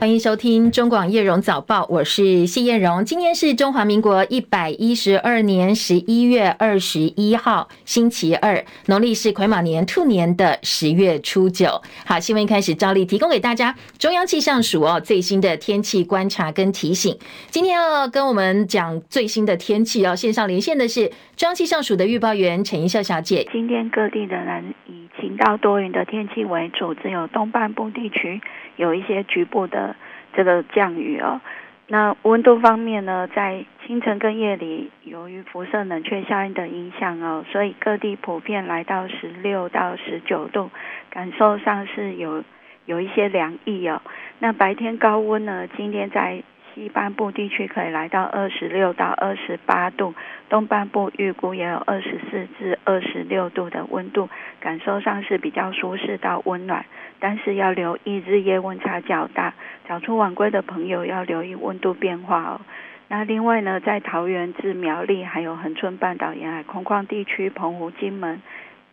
欢迎收听中广叶荣早报，我是谢叶荣。今天是中华民国一百一十二年十一月二十一号，星期二，农历是癸卯年兔年的十月初九。好，新闻一开始照例提供给大家中央气象署哦最新的天气观察跟提醒。今天要跟我们讲最新的天气哦，线上连线的是中央气象署的预报员陈怡秀小姐。今天各地仍然以晴到多云的天气为主，只有东半部地区有一些局部的。这个降雨哦，那温度方面呢，在清晨跟夜里，由于辐射冷却效应的影响哦，所以各地普遍来到十六到十九度，感受上是有有一些凉意哦。那白天高温呢，今天在。西半部地区可以来到二十六到二十八度，东半部预估也有二十四至二十六度的温度，感受上是比较舒适到温暖，但是要留意日夜温差较大，早出晚归的朋友要留意温度变化哦。那另外呢，在桃园至苗栗还有恒春半岛沿海空旷地区，澎湖、金门、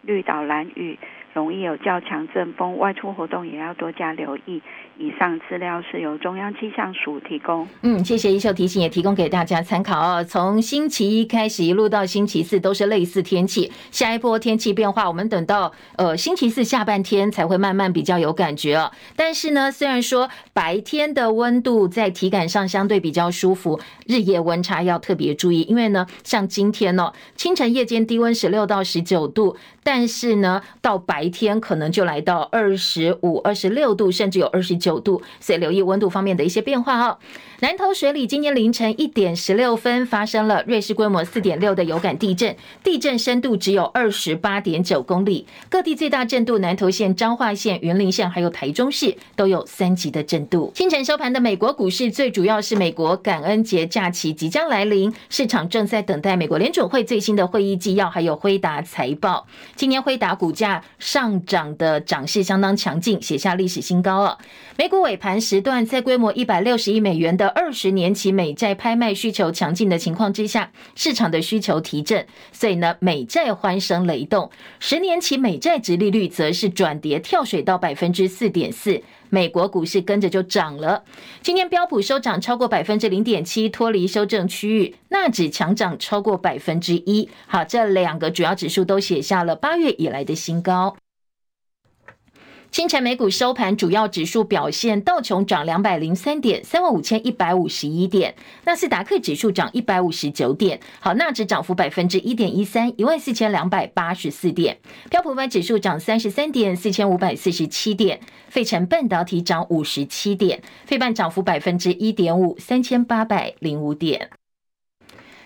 绿岛、兰屿。容易有较强阵风，外出活动也要多加留意。以上资料是由中央气象署提供。嗯，谢谢一秀提醒，也提供给大家参考哦。从星期一开始一路到星期四都是类似天气，下一波天气变化，我们等到呃星期四下半天才会慢慢比较有感觉哦。但是呢，虽然说白天的温度在体感上相对比较舒服，日夜温差要特别注意，因为呢，像今天哦，清晨夜间低温十六到十九度，但是呢，到白天可能就来到二十五、二十六度，甚至有二十九九度，所以留意温度方面的一些变化哦。南投水里今天凌晨一点十六分发生了瑞士规模四点六的有感地震，地震深度只有二十八点九公里。各地最大震度，南投县、彰化县、云林县还有台中市都有三级的震度。清晨收盘的美国股市，最主要是美国感恩节假期即将来临，市场正在等待美国联准会最新的会议纪要，还有辉达财报。今年辉达股价上涨的涨势相当强劲，写下历史新高了。美股尾盘时段，在规模一百六十亿美元的二十年期美债拍卖需求强劲的情况之下，市场的需求提振，所以呢，美债欢声雷动。十年期美债殖利率则是转跌跳水到百分之四点四，美国股市跟着就涨了。今天标普收涨超过百分之零点七，脱离修正区域，纳指强涨超过百分之一。好，这两个主要指数都写下了八月以来的新高。清晨美股收盘，主要指数表现，道琼涨两百零三点，三万五千一百五十一点；纳斯达克指数涨一百五十九点，好，纳指涨幅百分之一点一三，一万四千两百八十四点；标普五百指数涨三十三点，四千五百四十七点；费城半导体涨五十七点，费半涨幅百分之一点五，三千八百零五点；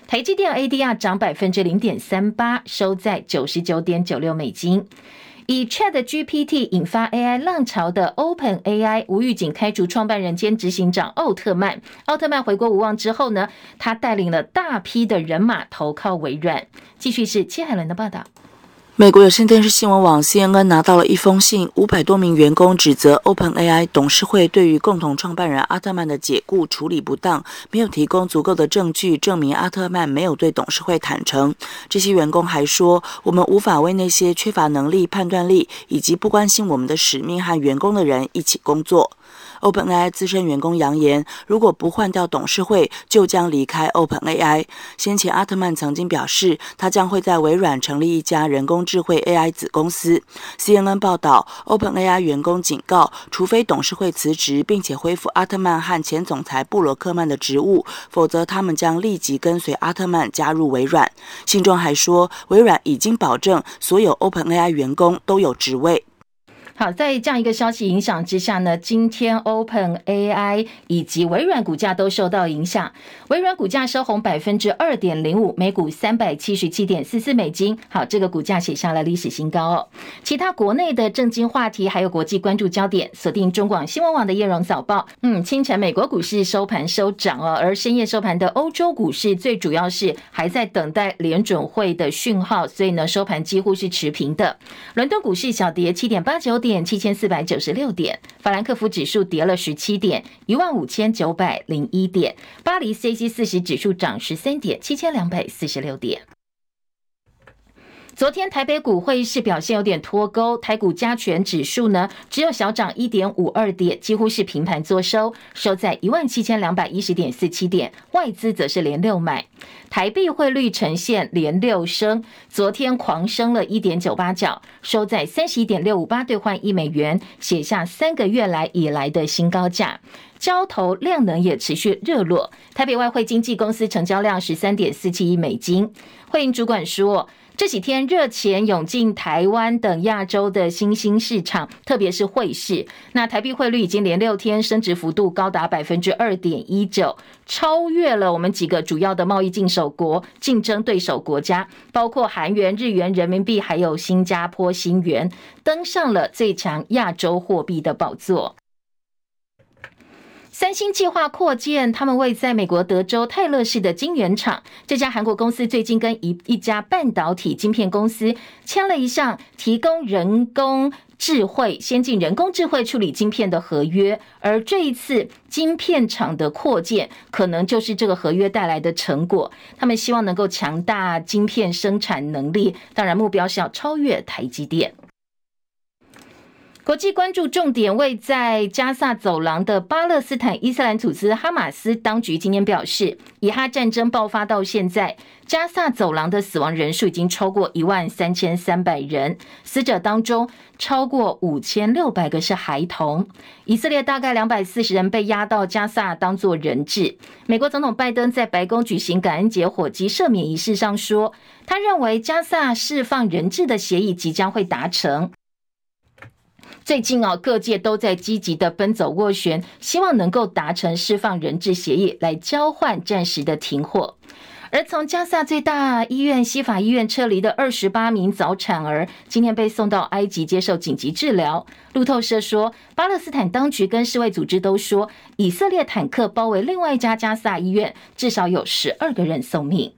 台积电 ADR 涨百分之零点三八，收在九十九点九六美金。以 ChatGPT 引发 AI 浪潮的 OpenAI 无预警开除创办人兼执行长奥特曼。奥特曼回国无望之后呢，他带领了大批的人马投靠微软。继续是戚海伦的报道。美国有线电视新闻网 CNN 拿到了一封信，五百多名员工指责 OpenAI 董事会对于共同创办人阿特曼的解雇处理不当，没有提供足够的证据证明阿特曼没有对董事会坦诚。这些员工还说：“我们无法为那些缺乏能力、判断力以及不关心我们的使命和员工的人一起工作。” OpenAI 资深员工扬言，如果不换掉董事会，就将离开 OpenAI。先前，阿特曼曾经表示，他将会在微软成立一家人工智慧 AI 子公司。CNN 报道，OpenAI 员工警告，除非董事会辞职，并且恢复阿特曼和前总裁布罗克曼的职务，否则他们将立即跟随阿特曼加入微软。信中还说，微软已经保证所有 OpenAI 员工都有职位。好，在这样一个消息影响之下呢，今天 OpenAI 以及微软股价都受到影响。微软股价收红百分之二点零五，每股三百七十七点四四美金。好，这个股价写下了历史新高哦。其他国内的政经话题还有国际关注焦点，锁定中广新闻网的叶荣早报。嗯，清晨美国股市收盘收涨哦，而深夜收盘的欧洲股市最主要是还在等待联准会的讯号，所以呢收盘几乎是持平的。伦敦股市小跌七点八九点。点七千四百九十六点，法兰克福指数跌了十七点，一万五千九百零一点。巴黎 CAC 四十指数涨十三点，七千两百四十六点。昨天台北股汇市表现有点脱钩，台股加权指数呢只有小涨一点五二点，几乎是平盘作收，收在一万七千两百一十点四七点。外资则是连六买，台币汇率呈现连六升，昨天狂升了一点九八角，收在三十一点六五八兑换一美元，写下三个月来以来的新高价。交投量能也持续热络，台北外汇经纪公司成交量十三点四七亿美金。汇银主管说，这几天热钱涌进台湾等亚洲的新兴市场，特别是汇市。那台币汇率已经连六天升值幅度高达百分之二点一九，超越了我们几个主要的贸易进手国竞争对手国家，包括韩元、日元、人民币，还有新加坡新元，登上了最强亚洲货币的宝座。三星计划扩建他们位在美国德州泰勒市的晶圆厂。这家韩国公司最近跟一一家半导体晶片公司签了一项提供人工智慧、先进人工智慧处理晶片的合约。而这一次晶片厂的扩建，可能就是这个合约带来的成果。他们希望能够强大晶片生产能力，当然目标是要超越台积电。国际关注重点位在加萨走廊的巴勒斯坦伊斯兰组织哈马斯当局今天表示，以哈战争爆发到现在，加萨走廊的死亡人数已经超过一万三千三百人，死者当中超过五千六百个是孩童。以色列大概两百四十人被押到加萨当作人质。美国总统拜登在白宫举行感恩节火鸡赦免仪式上说，他认为加萨释放人质的协议即将会达成。最近啊，各界都在积极的奔走斡旋，希望能够达成释放人质协议，来交换暂时的停火。而从加萨最大医院西法医院撤离的二十八名早产儿，今天被送到埃及接受紧急治疗。路透社说，巴勒斯坦当局跟世卫组织都说，以色列坦克包围另外一家加萨医院，至少有十二个人送命。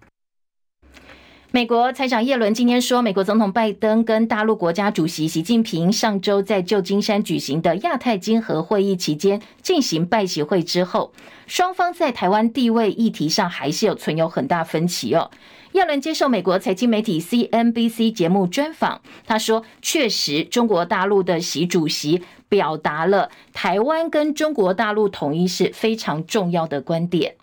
美国财长叶伦今天说，美国总统拜登跟大陆国家主席习近平上周在旧金山举行的亚太经合会议期间进行拜习会之后，双方在台湾地位议题上还是有存有很大分歧哦。叶伦接受美国财经媒体 CNBC 节目专访，他说，确实中国大陆的习主席表达了台湾跟中国大陆统一是非常重要的观点。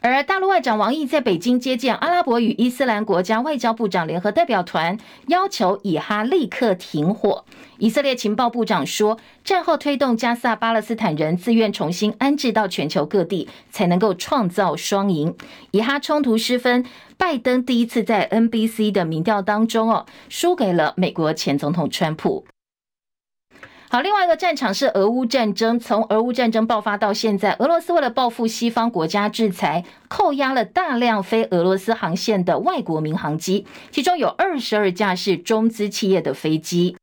而大陆外长王毅在北京接见阿拉伯与伊斯兰国家外交部长联合代表团，要求以哈立刻停火。以色列情报部长说，战后推动加萨巴勒斯坦人自愿重新安置到全球各地，才能够创造双赢。以哈冲突失分，拜登第一次在 NBC 的民调当中哦，输给了美国前总统川普。好，另外一个战场是俄乌战争。从俄乌战争爆发到现在，俄罗斯为了报复西方国家制裁，扣押了大量非俄罗斯航线的外国民航机，其中有二十二架是中资企业的飞机。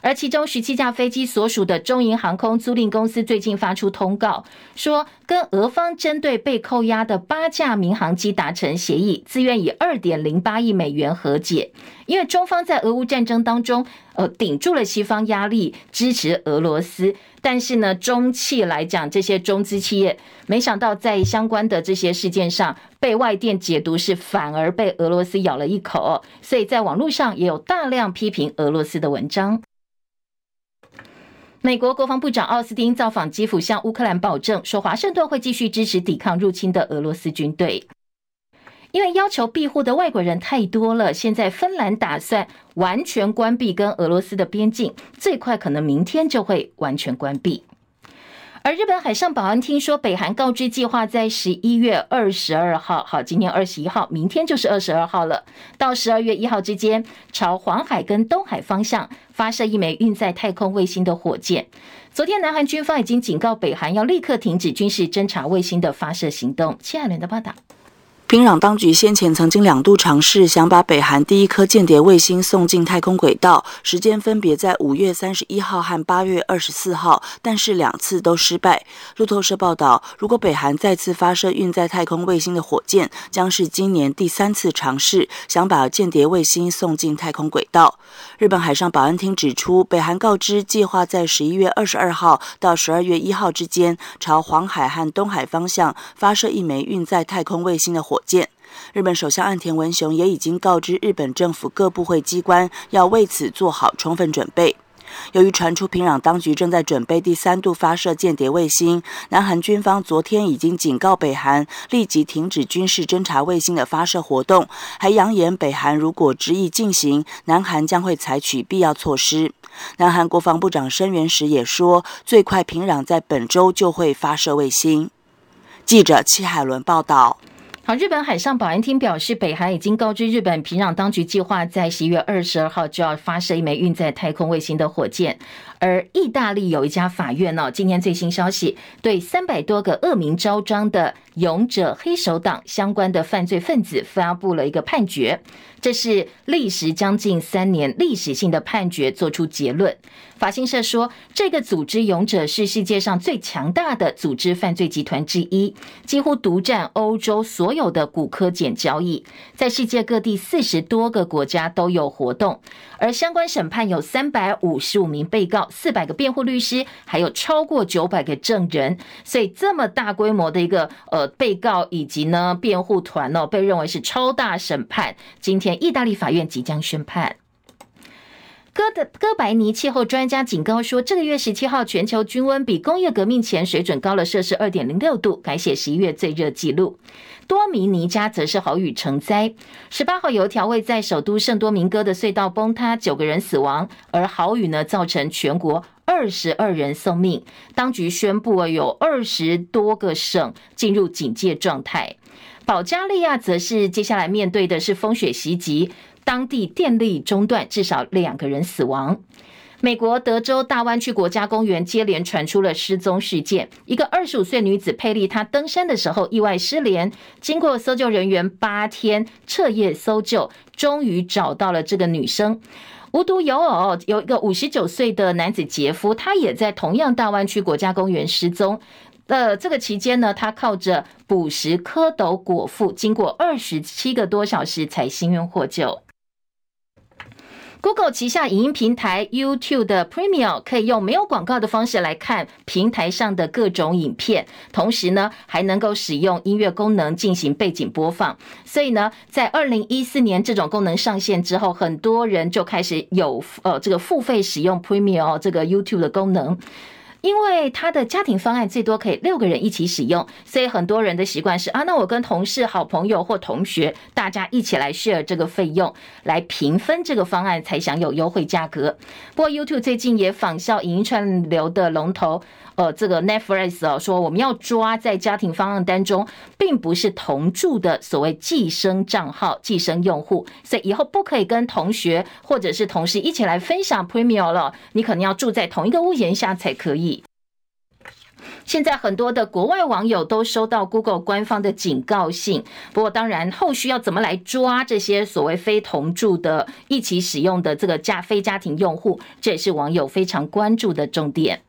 而其中十七架飞机所属的中银航空租赁公司最近发出通告，说跟俄方针对被扣押的八架民航机达成协议，自愿以二点零八亿美元和解。因为中方在俄乌战争当中，呃，顶住了西方压力，支持俄罗斯。但是呢，中企来讲，这些中资企业没想到在相关的这些事件上，被外电解读是反而被俄罗斯咬了一口，所以在网络上也有大量批评俄罗斯的文章。美国国防部长奥斯汀造访基辅，向乌克兰保证说，华盛顿会继续支持抵抗入侵的俄罗斯军队。因为要求庇护的外国人太多了，现在芬兰打算完全关闭跟俄罗斯的边境，最快可能明天就会完全关闭。而日本海上保安厅说，北韩告知计划在十一月二十二号，好，今天二十一号，明天就是二十二号了，到十二月一号之间，朝黄海跟东海方向发射一枚运载太空卫星的火箭。昨天，南韩军方已经警告北韩要立刻停止军事侦察卫星的发射行动。谢爱伦的报道。平壤当局先前曾经两度尝试想把北韩第一颗间谍卫星送进太空轨道，时间分别在五月三十一号和八月二十四号，但是两次都失败。路透社报道，如果北韩再次发射运载太空卫星的火箭，将是今年第三次尝试想把间谍卫星送进太空轨道。日本海上保安厅指出，北韩告知计划在十一月二十二号到十二月一号之间，朝黄海和东海方向发射一枚运载太空卫星的火。火箭日本首相岸田文雄也已经告知日本政府各部会机关，要为此做好充分准备。由于传出平壤当局正在准备第三度发射间谍卫星，南韩军方昨天已经警告北韩立即停止军事侦察卫星的发射活动，还扬言北韩如果执意进行，南韩将会采取必要措施。南韩国防部长申元时也说，最快平壤在本周就会发射卫星。记者戚海伦报道。好，日本海上保安厅表示，北韩已经告知日本平壤当局，计划在十一月二十二号就要发射一枚运载太空卫星的火箭。而意大利有一家法院呢，今天最新消息，对三百多个恶名昭彰的勇者黑手党相关的犯罪分子发布了一个判决。这是历时将近三年历史性的判决，做出结论。法新社说，这个组织勇者是世界上最强大的组织犯罪集团之一，几乎独占欧洲所有的骨科碱交易，在世界各地四十多个国家都有活动。而相关审判有三百五十五名被告，四百个辩护律师，还有超过九百个证人。所以这么大规模的一个呃被告以及呢辩护团呢，被认为是超大审判。今天意大利法院即将宣判。哥的哥白尼气候专家警告说，这个月十七号全球均温比工业革命前水准高了摄氏二点零六度，改写十一月最热纪录。多米尼加则是豪雨成灾。十八号有一条位在首都圣多明哥的隧道崩塌，九个人死亡，而豪雨呢造成全国二十二人送命。当局宣布有二十多个省进入警戒状态。保加利亚则是接下来面对的是风雪袭击，当地电力中断，至少两个人死亡。美国德州大湾区国家公园接连传出了失踪事件，一个二十五岁女子佩丽，她登山的时候意外失联，经过搜救人员八天彻夜搜救，终于找到了这个女生。无独有偶，有一个五十九岁的男子杰夫，他也在同样大湾区国家公园失踪。呃，这个期间呢，他靠着捕食蝌蚪果腹，经过二十七个多小时才幸运获救。Google 旗下影音平台 YouTube 的 Premium 可以用没有广告的方式来看平台上的各种影片，同时呢还能够使用音乐功能进行背景播放。所以呢，在二零一四年这种功能上线之后，很多人就开始有呃这个付费使用 Premium 这个 YouTube 的功能。因为他的家庭方案最多可以六个人一起使用，所以很多人的习惯是啊，那我跟同事、好朋友或同学大家一起来 share 这个费用，来平分这个方案才享有优惠价格。不过 YouTube 最近也仿效影音串流的龙头。呃，这个 Netflix 哦，说我们要抓在家庭方案当中，并不是同住的所谓寄生账号、寄生用户，所以以后不可以跟同学或者是同事一起来分享 Premium 了，你可能要住在同一个屋檐下才可以。现在很多的国外网友都收到 Google 官方的警告信，不过当然后续要怎么来抓这些所谓非同住的、一起使用的这个家非家庭用户，这也是网友非常关注的重点。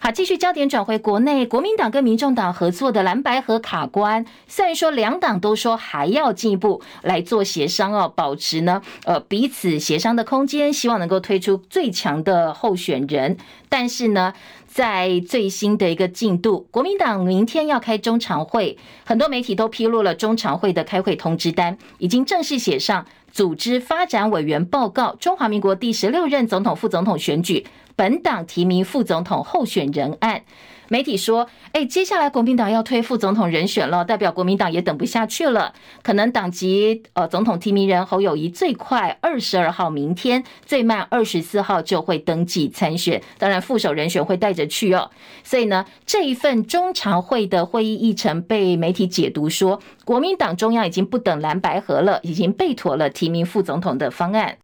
好，继续焦点转回国内，国民党跟民众党合作的蓝白合卡关，虽然说两党都说还要进一步来做协商哦，保持呢呃彼此协商的空间，希望能够推出最强的候选人，但是呢，在最新的一个进度，国民党明天要开中常会，很多媒体都披露了中常会的开会通知单，已经正式写上组织发展委员报告，中华民国第十六任总统、副总统选举。本党提名副总统候选人案，媒体说，哎，接下来国民党要推副总统人选了，代表国民党也等不下去了，可能党籍呃总统提名人侯友宜最快二十二号明天，最慢二十四号就会登记参选，当然副手人选会带着去哦。所以呢，这一份中常会的会议议程被媒体解读说，国民党中央已经不等蓝白合了，已经备妥了提名副总统的方案。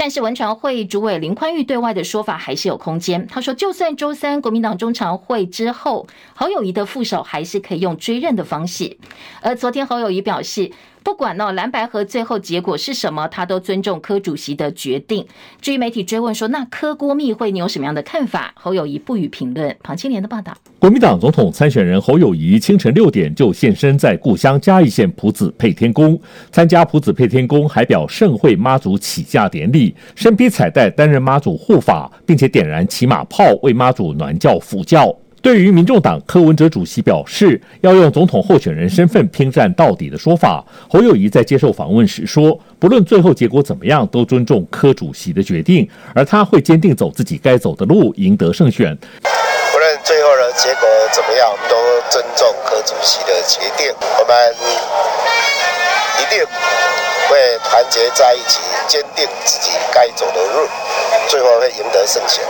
但是文传会主委林宽裕对外的说法还是有空间。他说，就算周三国民党中常会之后，侯友谊的副手还是可以用追认的方式。而昨天侯友谊表示，不管呢蓝白合最后结果是什么，他都尊重柯主席的决定。至于媒体追问说，那柯郭密会你有什么样的看法？侯友宜不予评论。庞青莲的报道。国民党总统参选人侯友宜清晨六点就现身在故乡嘉义县朴子配天宫参加朴子配天宫海表盛会妈祖起驾典礼，身披彩带担任妈祖护法，并且点燃骑马炮为妈祖暖轿辅轿。对于民众党柯文哲主席表示要用总统候选人身份拼战到底的说法，侯友谊在接受访问时说，不论最后结果怎么样，都尊重柯主席的决定，而他会坚定走自己该走的路，赢得胜选。不论最后的结果怎么样，都尊重柯主席的决定，我们一定会团结在一起，坚定自己该走的路，最后会赢得胜选。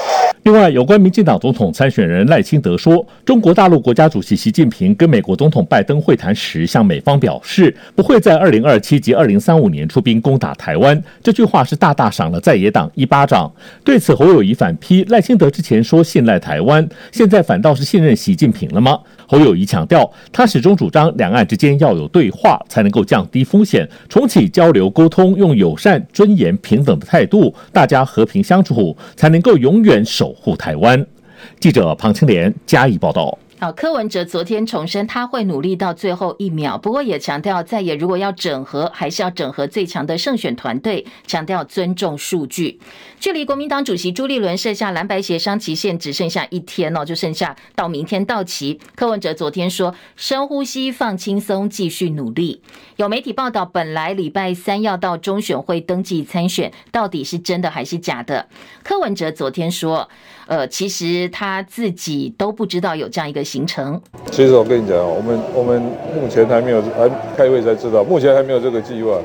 另外，有关民进党总统参选人赖清德说，中国大陆国家主席习近平跟美国总统拜登会谈时，向美方表示不会在二零二七及二零三五年出兵攻打台湾。这句话是大大赏了在野党一巴掌。对此，侯友宜反批赖清德之前说信赖台湾，现在反倒是信任习近平了吗？侯友谊强调，他始终主张两岸之间要有对话，才能够降低风险，重启交流沟通，用友善、尊严、平等的态度，大家和平相处，才能够永远守。护台湾。记者庞青莲加以报道。好，柯文哲昨天重申他会努力到最后一秒，不过也强调在野如果要整合，还是要整合最强的胜选团队，强调尊重数据。距离国民党主席朱立伦设下蓝白协商期限只剩下一天哦，就剩下到明天到期。柯文哲昨天说：“深呼吸，放轻松，继续努力。”有媒体报道，本来礼拜三要到中选会登记参选，到底是真的还是假的？柯文哲昨天说：“呃，其实他自己都不知道有这样一个行程。”其实我跟你讲，我们我们目前还没有，还开会才知道，目前还没有这个计划。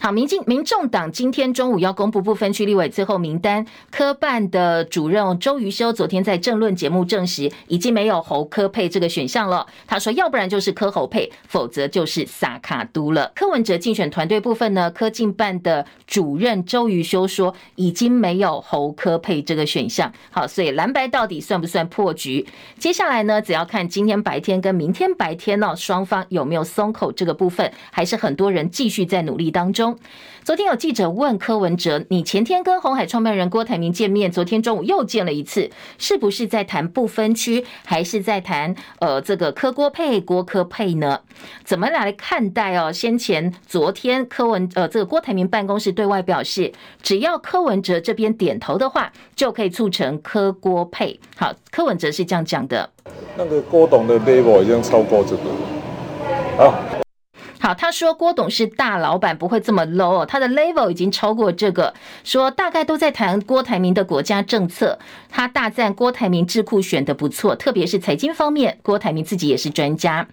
好，民进民众党今天中午要公布不分区立委最后名单。科办的主任周瑜修昨天在政论节目证实，已经没有侯科配这个选项了。他说，要不然就是科侯配，否则就是萨卡都了。柯文哲竞选团队部分呢，柯竞办的主任周瑜修说，已经没有侯科配这个选项。好，所以蓝白到底算不算破局？接下来呢，只要看今天白天跟明天白天呢，双方有没有松口这个部分，还是很多人继续在努力当中。昨天有记者问柯文哲：“你前天跟红海创办人郭台铭见面，昨天中午又见了一次，是不是在谈不分区，还是在谈呃这个柯郭配、郭柯配呢？怎么来看待哦？先前昨天柯文呃这个郭台铭办公室对外表示，只要柯文哲这边点头的话，就可以促成柯郭配。好，柯文哲是这样讲的。那个郭董的内部已经超过这个，好。”好，他说郭董是大老板，不会这么 low，他的 level 已经超过这个。说大概都在谈郭台铭的国家政策，他大赞郭台铭智库选的不错，特别是财经方面，郭台铭自己也是专家。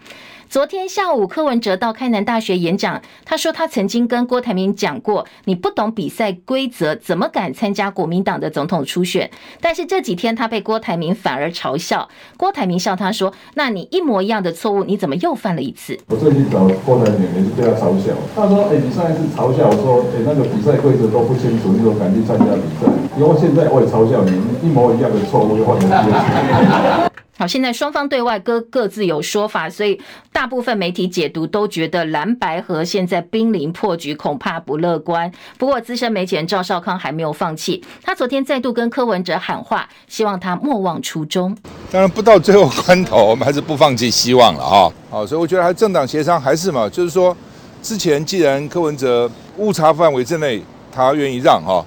昨天下午，柯文哲到开南大学演讲，他说他曾经跟郭台铭讲过：“你不懂比赛规则，怎么敢参加国民党的总统初选？”但是这几天他被郭台铭反而嘲笑，郭台铭笑他说：“那你一模一样的错误，你怎么又犯了一次？”我最近找郭台铭也是被他嘲笑，他说：“哎，你上一次嘲笑我说，哎，那个比赛规则都不清楚，你怎么敢去参加比赛？因为现在我也嘲笑你，你一模一样的错误又犯了一次。”好，现在双方对外各各自有说法，所以大部分媒体解读都觉得蓝白河现在濒临破局，恐怕不乐观。不过资深媒体人赵少康还没有放弃，他昨天再度跟柯文哲喊话，希望他莫忘初衷。当然不到最后关头，我们还是不放弃希望了哈。好，所以我觉得还政党协商还是嘛，就是说之前既然柯文哲误差范围之内他愿意让哈，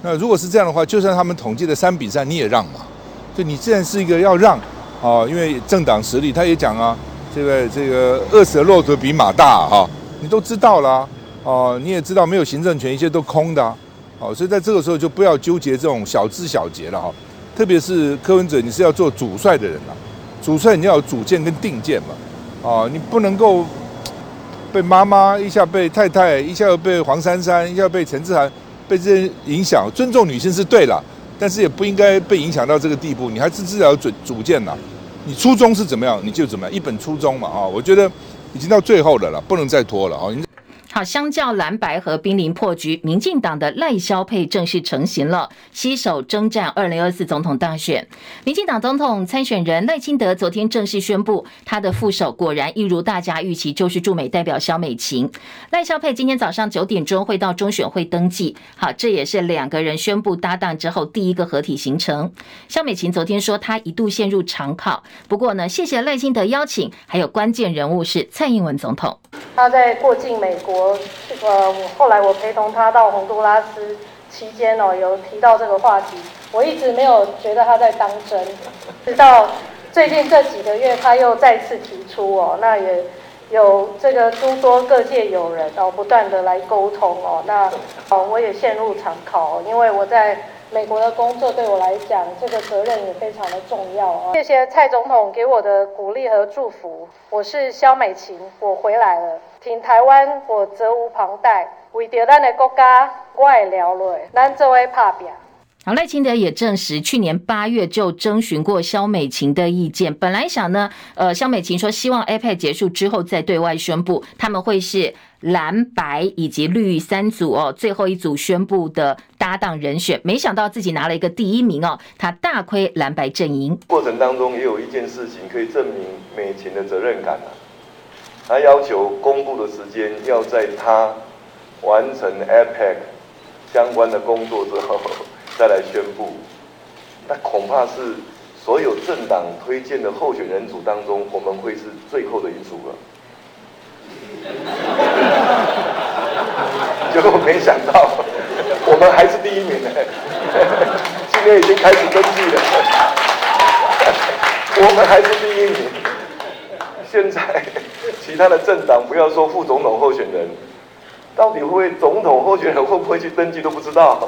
那如果是这样的话，就算他们统计的三比三你也让嘛，就你既然是一个要让。哦，因为政党实力，他也讲啊，这个这个饿死的骆驼比马大哈，你都知道了哦，你也知道没有行政权，一切都空的，哦，所以在这个时候就不要纠结这种小枝小节了哈，特别是柯文哲，你是要做主帅的人了，主帅你要有主见跟定见嘛，哦，你不能够被妈妈一下被太太，一下又被黄珊珊，一下被陈志涵，被这些影响，尊重女性是对了。但是也不应该被影响到这个地步，你还是至少有主主见呐。你初衷是怎么样，你就怎么样，一本初衷嘛啊！我觉得已经到最后的了，不能再拖了啊！好，相较蓝白和濒临破局，民进党的赖萧配正式成型了，携手征战二零二四总统大选。民进党总统参选人赖清德昨天正式宣布，他的副手果然一如大家预期，就是驻美代表萧美琴。赖萧配今天早上九点钟会到中选会登记。好，这也是两个人宣布搭档之后第一个合体行程。萧美琴昨天说，她一度陷入长考，不过呢，谢谢赖清德邀请，还有关键人物是蔡英文总统。他在过境美国，呃，我后来我陪同他到洪都拉斯期间哦，有提到这个话题，我一直没有觉得他在当真，直到最近这几个月他又再次提出哦，那也有这个诸多各界友人哦，不断的来沟通哦，那哦我也陷入长考，因为我在。美国的工作对我来讲，这个责任也非常的重要啊！谢谢蔡总统给我的鼓励和祝福。我是萧美琴，我回来了。挺台湾，我责无旁贷。为着咱的国家，我会了落。咱作为拍拼。好，赖清德也证实，去年八月就征询过萧美琴的意见。本来想呢，呃，萧美琴说希望 APEC 结束之后再对外宣布，他们会是。蓝白以及绿三组哦，最后一组宣布的搭档人选，没想到自己拿了一个第一名哦，他大亏蓝白阵营。过程当中也有一件事情可以证明美琴的责任感啊，他要求公布的时间要在他完成 APEC 相关的工作之后 再来宣布，那恐怕是所有政党推荐的候选人组当中，我们会是最后的一组了。结果没想到，我们还是第一名呢。今天已经开始登记了，我们还是第一名。现在其他的政党，不要说副总统候选人，到底会总统候选人会不会去登记都不知道。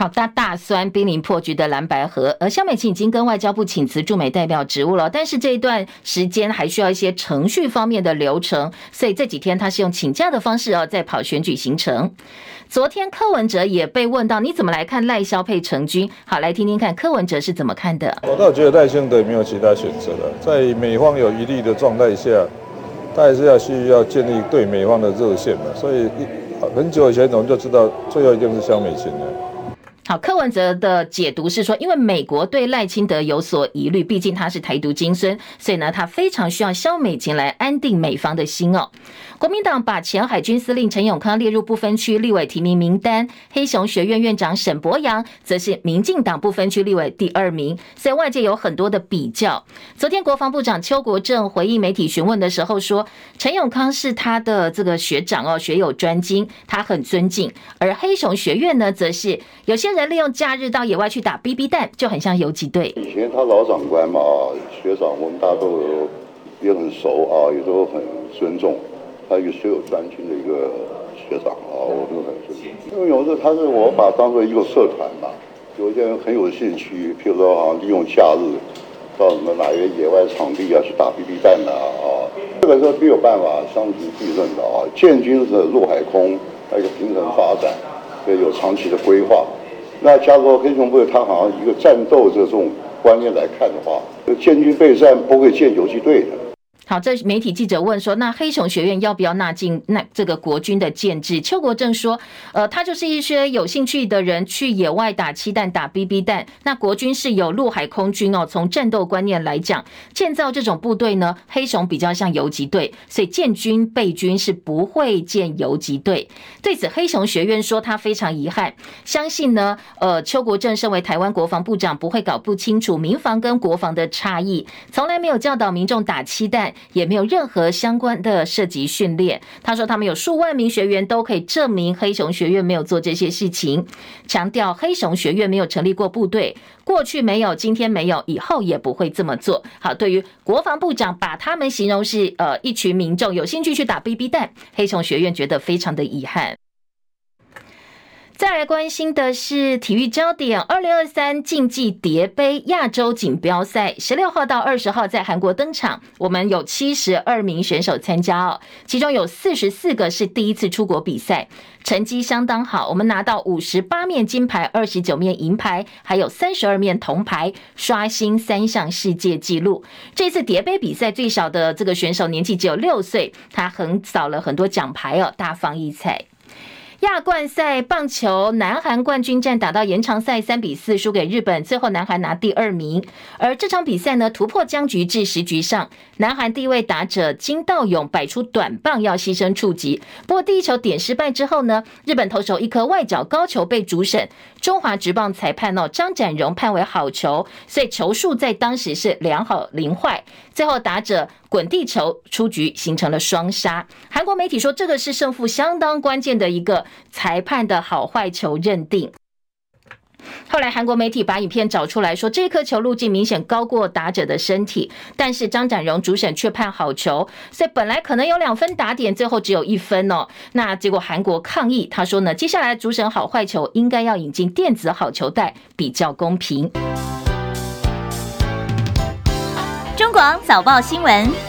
好，大大酸濒临破局的蓝白合，而萧美琴已经跟外交部请辞驻美代表职务了，但是这一段时间还需要一些程序方面的流程，所以这几天他是用请假的方式哦，在跑选举行程。昨天柯文哲也被问到，你怎么来看赖萧配成军？好，来听听看柯文哲是怎么看的。我倒觉得赖清德没有其他选择了，在美方有疑虑的状态下，他还是要需要建立对美方的热线嘛，所以很久以前我们就知道，最后一定是萧美琴了。好，柯文哲的解读是说，因为美国对赖清德有所疑虑，毕竟他是台独金孙，所以呢，他非常需要萧美琴来安定美方的心哦。国民党把前海军司令陈永康列入不分区立委提名名单，黑熊学院院长沈博阳则是民进党不分区立委第二名，所以外界有很多的比较。昨天国防部长邱国正回应媒体询问的时候说，陈永康是他的这个学长哦，学有专精，他很尊敬。而黑熊学院呢，则是有些人利用假日到野外去打 BB 弹，就很像游击队。以前他老长官嘛，学长我们大家都也很熟啊，也都很尊重。他一个学有专精的一个学长啊，我都很尊敬。因为有时候他是我把当做一个社团嘛，有些人很有兴趣，譬如说好像利用假日到什么哪一个野外场地啊去打 BB 弹的啊，这个是没有办法相提并论的啊。建军是陆海空那一个平衡发展，所以有长期的规划。那加入黑熊部队他好像一个战斗这种观念来看的话，建军备战不会建游击队的。好，这媒体记者问说：“那黑熊学院要不要纳进那这个国军的建制？”邱国正说：“呃，他就是一些有兴趣的人去野外打气弹、打 BB 弹。那国军是有陆海空军哦。从战斗观念来讲，建造这种部队呢，黑熊比较像游击队，所以建军备军是不会建游击队。对此，黑熊学院说他非常遗憾，相信呢，呃，邱国正身为台湾国防部长，不会搞不清楚民防跟国防的差异，从来没有教导民众打气弹。”也没有任何相关的涉及训练。他说，他们有数万名学员都可以证明黑熊学院没有做这些事情，强调黑熊学院没有成立过部队，过去没有，今天没有，以后也不会这么做。好，对于国防部长把他们形容是呃一群民众有兴趣去打 BB 弹，黑熊学院觉得非常的遗憾。再来关心的是体育焦点，二零二三竞技蝶杯亚洲锦标赛十六号到二十号在韩国登场。我们有七十二名选手参加哦，其中有四十四个是第一次出国比赛，成绩相当好。我们拿到五十八面金牌，二十九面银牌，还有三十二面铜牌，刷新三项世界纪录。这次蝶杯比赛最小的这个选手年纪只有六岁，他横扫了很多奖牌哦，大放异彩。亚冠赛棒球，南韩冠军战打到延长赛三比四输给日本，最后南韩拿第二名。而这场比赛呢，突破僵局至十局上，南韩第一位打者金道勇摆出短棒要牺牲触击，不过第一球点失败之后呢，日本投手一颗外角高球被主审中华职棒裁判哦张展荣判为好球，所以球数在当时是良好零坏，最后打者滚地球出局，形成了双杀。韩国媒体说，这个是胜负相当关键的一个。裁判的好坏球认定。后来韩国媒体把影片找出来说，这颗球路径明显高过打者的身体，但是张展荣主审却判好球，所以本来可能有两分打点，最后只有一分哦。那结果韩国抗议，他说呢，接下来主审好坏球应该要引进电子好球带，比较公平。中广早报新闻。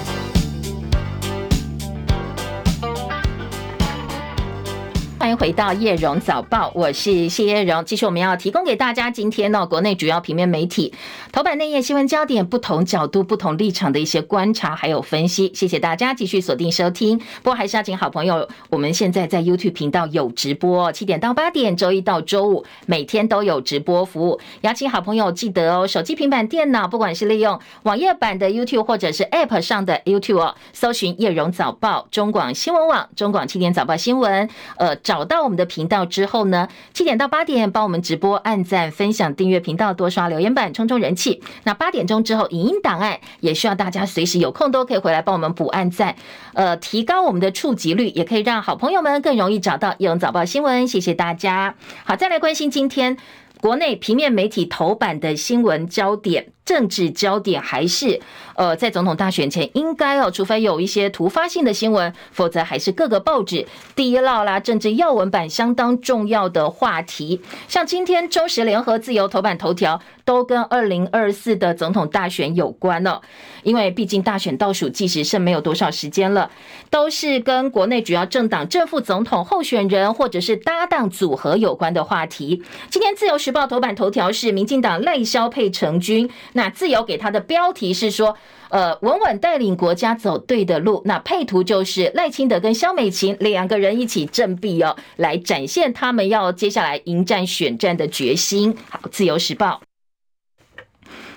先回到叶荣早报，我是谢叶荣。继续我们要提供给大家今天呢，国内主要平面媒体头版内页新闻焦点，不同角度、不同立场的一些观察还有分析。谢谢大家继续锁定收听。不过还是要请好朋友，我们现在在 YouTube 频道有直播，七点到八点，周一到周五每天都有直播服务。邀请好朋友记得哦，手机、平板电脑，不管是利用网页版的 YouTube 或者是 App 上的 YouTube 哦，搜寻叶荣早报、中广新闻网、中广七点早报新闻，呃。找找到我们的频道之后呢，七点到八点帮我们直播、按赞、分享、订阅频道、多刷留言板、冲冲人气。那八点钟之后，影音档案也需要大家随时有空都可以回来帮我们补按赞，呃，提高我们的触及率，也可以让好朋友们更容易找到《叶荣早报》新闻。谢谢大家。好，再来关心今天国内平面媒体头版的新闻焦点。政治焦点还是呃，在总统大选前应该哦，除非有一些突发性的新闻，否则还是各个报纸第一烙啦，政治要闻版相当重要的话题。像今天中时联合自由头版头条都跟二零二四的总统大选有关了，因为毕竟大选倒数计时剩没有多少时间了，都是跟国内主要政党正副总统候选人或者是搭档组合有关的话题。今天自由时报头版头条是民进党赖萧配成军。那自由给他的标题是说，呃，稳稳带领国家走对的路。那配图就是赖清德跟萧美琴两个人一起振臂哦，来展现他们要接下来迎战选战的决心。好，自由时报，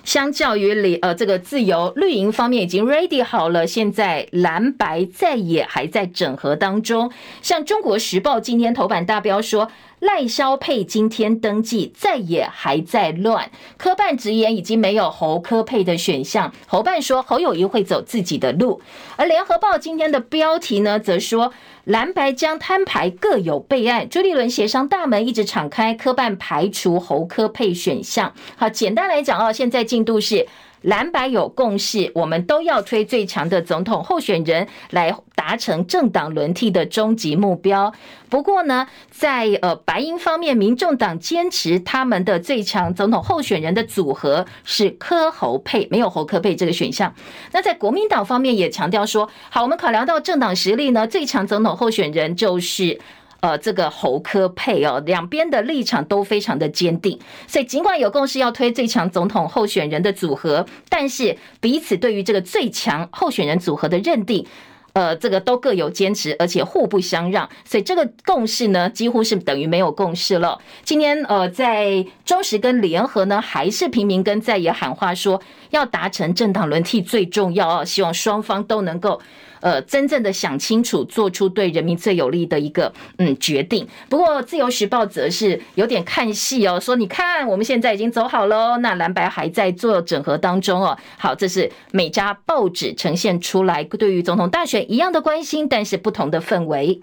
相较于理呃这个自由绿营方面已经 ready 好了，现在蓝白在也还在整合当中。像中国时报今天头版大标说。赖萧配今天登记，再也还在乱。科办直言已经没有侯科配的选项。侯办说侯友宜会走自己的路。而联合报今天的标题呢，则说蓝白将摊牌各有备案。朱立伦协商大门一直敞开，科办排除侯科配选项。好，简单来讲哦，现在进度是。蓝白有共识，我们都要推最强的总统候选人来达成政党轮替的终极目标。不过呢，在呃白营方面，民众党坚持他们的最强总统候选人的组合是柯侯配，没有侯柯配这个选项。那在国民党方面也强调说，好，我们考量到政党实力呢，最强总统候选人就是。呃，这个侯科配哦，两边的立场都非常的坚定，所以尽管有共识要推最强总统候选人的组合，但是彼此对于这个最强候选人组合的认定，呃，这个都各有坚持，而且互不相让，所以这个共识呢，几乎是等于没有共识了。今天呃，在中时跟联合呢，还是平民跟在野喊话说，要达成政党轮替最重要哦，希望双方都能够。呃，真正的想清楚，做出对人民最有利的一个嗯决定。不过，《自由时报》则是有点看戏哦，说你看，我们现在已经走好了，那蓝白还在做整合当中哦。好，这是每家报纸呈现出来对于总统大选一样的关心，但是不同的氛围。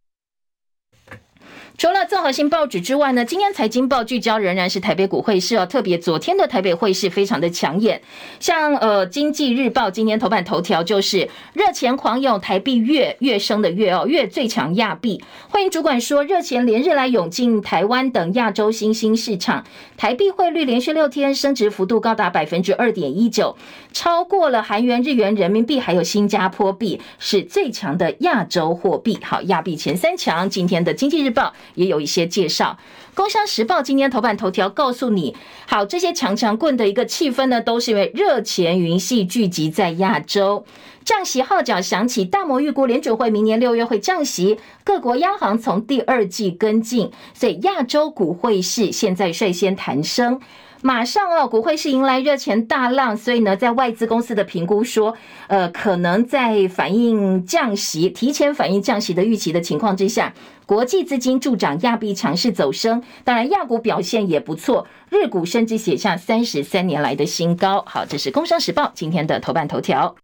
除了综合性报纸之外呢，今天财经报聚焦仍然是台北股汇市哦。特别昨天的台北汇市非常的抢眼，像呃经济日报今天头版头条就是热钱狂涌，台币月月升的月哦，月最强亚币。汇银主管说，热钱连日来涌进台湾等亚洲新兴市场，台币汇率连续六天升值幅度高达百分之二点一九，超过了韩元、日元、人民币还有新加坡币，是最强的亚洲货币。好，亚币前三强，今天的经济日报。也有一些介绍，《工商时报》今天头版头条告诉你，好，这些强强棍的一个气氛呢，都是因为热钱云系聚集在亚洲，降息号角响起，大摩预估联准会明年六月会降息，各国央行从第二季跟进，所以亚洲股汇市现在率先弹升。马上哦，股汇是迎来热钱大浪，所以呢，在外资公司的评估说，呃，可能在反映降息、提前反映降息的预期的情况之下，国际资金助长亚币强势走升，当然亚股表现也不错，日股甚至写下三十三年来的新高。好，这是《工商时报》今天的头版头条。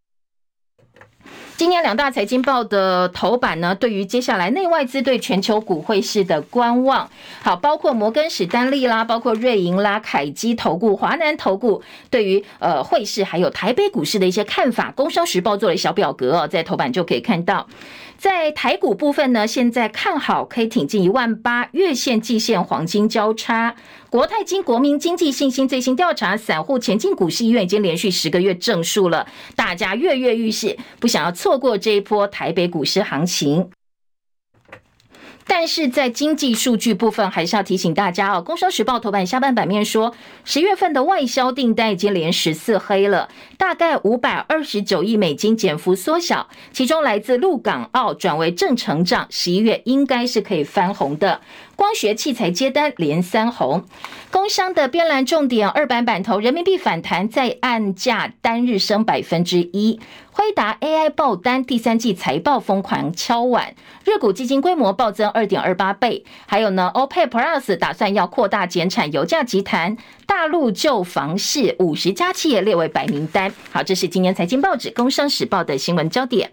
今年两大财经报的头版呢，对于接下来内外资对全球股汇市的观望，好，包括摩根史丹利啦，包括瑞银啦、凯基投顾、华南投顾，对于呃汇市还有台北股市的一些看法，工商时报做了小表格哦，在头版就可以看到。在台股部分呢，现在看好可以挺进一万八，月线、季线黄金交叉。国泰金国民经济信心最新调查，散户前进股市意愿已经连续十个月正数了，大家跃跃欲试，不想要错过这一波台北股市行情。但是在经济数据部分，还是要提醒大家哦。《工商时报》头版下半版面说，十月份的外销订单已经连十四黑了，大概五百二十九亿美金，减幅缩小，其中来自陆港澳转为正成长，十一月应该是可以翻红的。光学器材接单连三红，工商的编栏重点二版版头，人民币反弹，在岸价单日升百分之一。辉达 AI 爆单，第三季财报疯狂敲碗，日股基金规模暴增二点二八倍。还有呢，OPEC Plus 打算要扩大减产，油价急弹，大陆就房市五十家企业列为白名单。好，这是今年财经报纸《工商时报》的新闻焦点。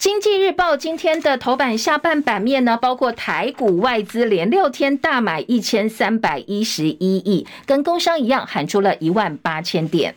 经济日报今天的头版下半版面呢，包括台股外资连六天大买一千三百一十一亿，跟工商一样喊出了一万八千点。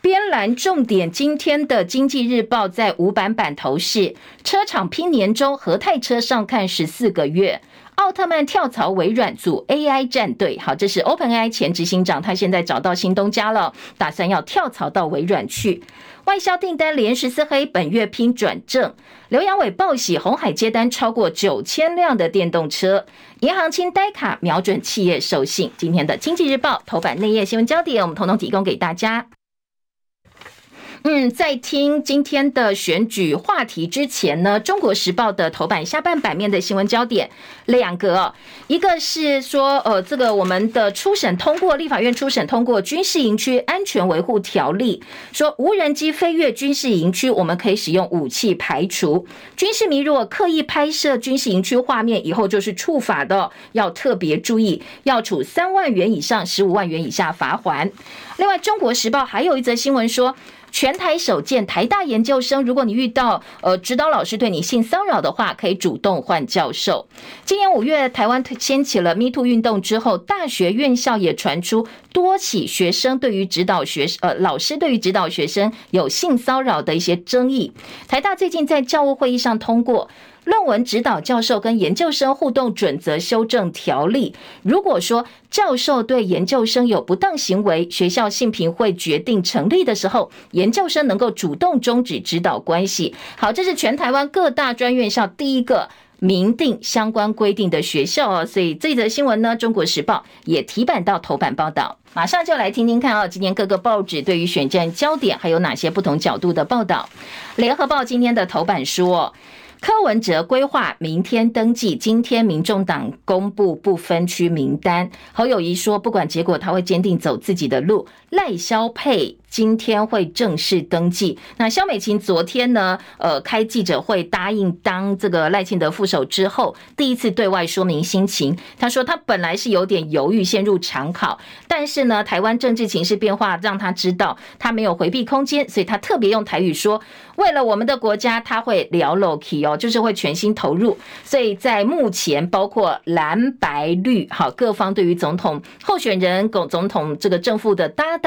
边栏重点，今天的经济日报在五版版头是车厂拼年终，和泰车上看十四个月。奥特曼跳槽微软组 AI 战队，好，这是 OpenAI 前执行长，他现在找到新东家了，打算要跳槽到微软去。外销订单连十四黑，本月拼转正。刘扬伟报喜，鸿海接单超过九千辆的电动车。银行清呆卡瞄准企业授信。今天的经济日报头版内页新闻焦点，我们统统提供给大家。嗯，在听今天的选举话题之前呢，《中国时报》的头版下半版面的新闻焦点两个，一个是说，呃，这个我们的初审通过，立法院初审通过军事营区安全维护条例，说无人机飞越军事营区，我们可以使用武器排除。军事迷如果刻意拍摄军事营区画面，以后就是触法的，要特别注意，要处三万元以上十五万元以下罚锾。另外，《中国时报》还有一则新闻说。全台首见，台大研究生，如果你遇到呃指导老师对你性骚扰的话，可以主动换教授。今年五月，台湾掀起了 Me Too 运动之后，大学院校也传出多起学生对于指导学呃老师对于指导学生有性骚扰的一些争议。台大最近在教务会议上通过。论文指导教授跟研究生互动准则修正条例，如果说教授对研究生有不当行为，学校性评会决定成立的时候，研究生能够主动终止指导关系。好，这是全台湾各大专院校第一个明定相关规定的学校哦。所以这则新闻呢，《中国时报》也提版到头版报道。马上就来听听看啊，今天各个报纸对于选战焦点还有哪些不同角度的报道。联合报今天的头版说。柯文哲规划明天登记，今天民众党公布不分区名单。侯友谊说，不管结果，他会坚定走自己的路。赖萧佩。今天会正式登记。那萧美琴昨天呢，呃，开记者会答应当这个赖清德副手之后，第一次对外说明心情。他说他本来是有点犹豫，陷入常考，但是呢，台湾政治情势变化让他知道他没有回避空间，所以他特别用台语说：“为了我们的国家，他会聊 l o k 哦，就是会全心投入。”所以在目前，包括蓝白绿好各方对于总统候选人、总总统这个政府的搭